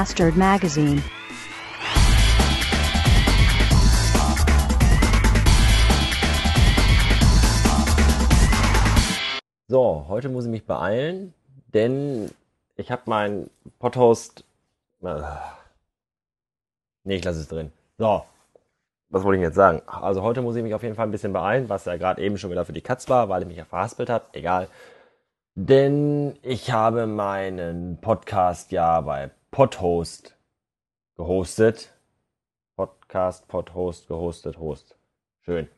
Bastard Magazine. So, heute muss ich mich beeilen, denn ich habe meinen Podhost. Äh, nee, ich lasse es drin. So, was wollte ich jetzt sagen? Also heute muss ich mich auf jeden Fall ein bisschen beeilen, was ja gerade eben schon wieder für die Katz war, weil ich mich ja verhaspelt habe. Egal. Denn ich habe meinen Podcast ja bei Podhost gehostet. Podcast, Podhost, gehostet, Host. Schön.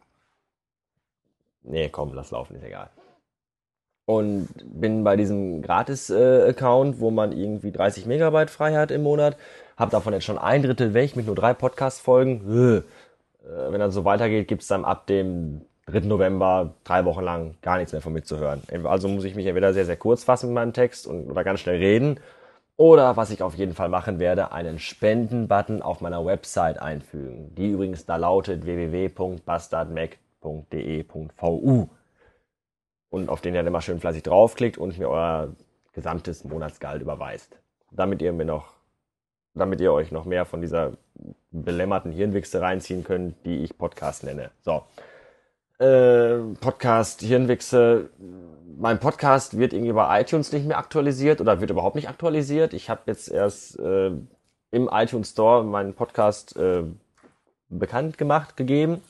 Nee, komm, lass laufen, ist egal. Und bin bei diesem Gratis-Account, wo man irgendwie 30 Megabyte frei hat im Monat. Hab davon jetzt schon ein Drittel weg mit nur drei Podcast-Folgen. Äh, wenn das so weitergeht, gibt's dann ab dem 3. November drei Wochen lang gar nichts mehr von mir zu hören. Also muss ich mich entweder sehr, sehr kurz fassen mit meinem Text und, oder ganz schnell reden. Oder was ich auf jeden Fall machen werde, einen Spenden-Button auf meiner Website einfügen. Die übrigens da lautet www.bastardmac.de.vu. Und auf den ihr dann immer schön fleißig draufklickt und mir euer gesamtes Monatsgehalt überweist. Damit ihr mir noch, damit ihr euch noch mehr von dieser belämmerten Hirnwichse reinziehen könnt, die ich Podcast nenne. So. Äh, Podcast Hirnwichse. Mein Podcast wird irgendwie bei iTunes nicht mehr aktualisiert oder wird überhaupt nicht aktualisiert. Ich habe jetzt erst äh, im iTunes Store meinen Podcast äh, bekannt gemacht, gegeben.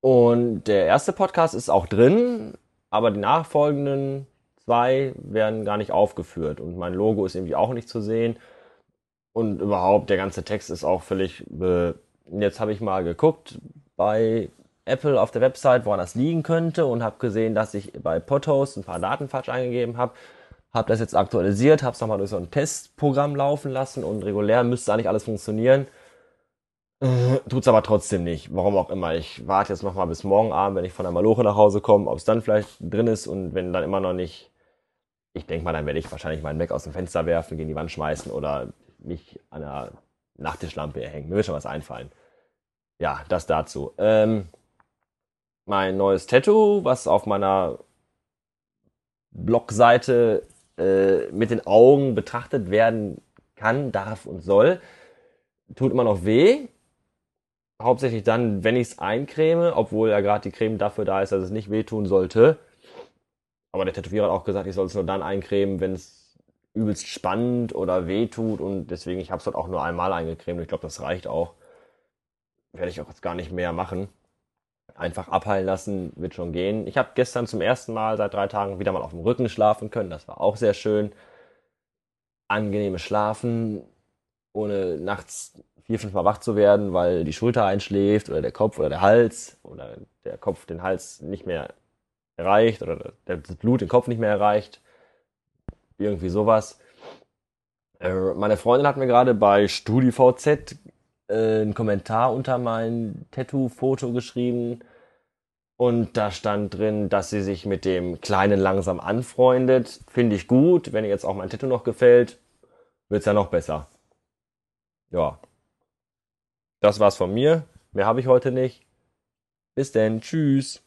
Und der erste Podcast ist auch drin, aber die nachfolgenden zwei werden gar nicht aufgeführt. Und mein Logo ist irgendwie auch nicht zu sehen. Und überhaupt, der ganze Text ist auch völlig. Äh, jetzt habe ich mal geguckt bei Apple auf der Website, woran das liegen könnte und habe gesehen, dass ich bei Podhost ein paar Daten falsch eingegeben habe. Habe das jetzt aktualisiert, habe es nochmal durch so ein Testprogramm laufen lassen und regulär müsste eigentlich alles funktionieren. Äh, tut's aber trotzdem nicht. Warum auch immer. Ich warte jetzt nochmal bis morgen Abend, wenn ich von der Maloche nach Hause komme, ob es dann vielleicht drin ist und wenn dann immer noch nicht. Ich denke mal, dann werde ich wahrscheinlich meinen Mac aus dem Fenster werfen, gegen die Wand schmeißen oder mich an der Nachttischlampe erhängen. Mir wird schon was einfallen. Ja, das dazu. Ähm, mein neues Tattoo, was auf meiner Blogseite äh, mit den Augen betrachtet werden kann, darf und soll, tut immer noch weh. Hauptsächlich dann, wenn ich es eincreme, obwohl ja gerade die Creme dafür da ist, dass es nicht wehtun sollte. Aber der Tätowierer hat auch gesagt, ich soll es nur dann eincremen, wenn es übelst spannend oder wehtut und deswegen, ich habe es dort auch nur einmal eingecremt. Ich glaube, das reicht auch. Werde ich auch jetzt gar nicht mehr machen einfach abheilen lassen, wird schon gehen. Ich habe gestern zum ersten Mal seit drei Tagen wieder mal auf dem Rücken schlafen können. Das war auch sehr schön. Angenehmes Schlafen, ohne nachts vier, fünf Mal wach zu werden, weil die Schulter einschläft oder der Kopf oder der Hals oder der Kopf den Hals nicht mehr erreicht oder das Blut den Kopf nicht mehr erreicht. Irgendwie sowas. Äh, meine Freundin hat mir gerade bei StudiVZ äh, einen Kommentar unter mein Tattoo-Foto geschrieben. Und da stand drin, dass sie sich mit dem Kleinen langsam anfreundet. Finde ich gut. Wenn ihr jetzt auch mein Tattoo noch gefällt, wird's ja noch besser. Ja. Das war's von mir. Mehr habe ich heute nicht. Bis denn. Tschüss.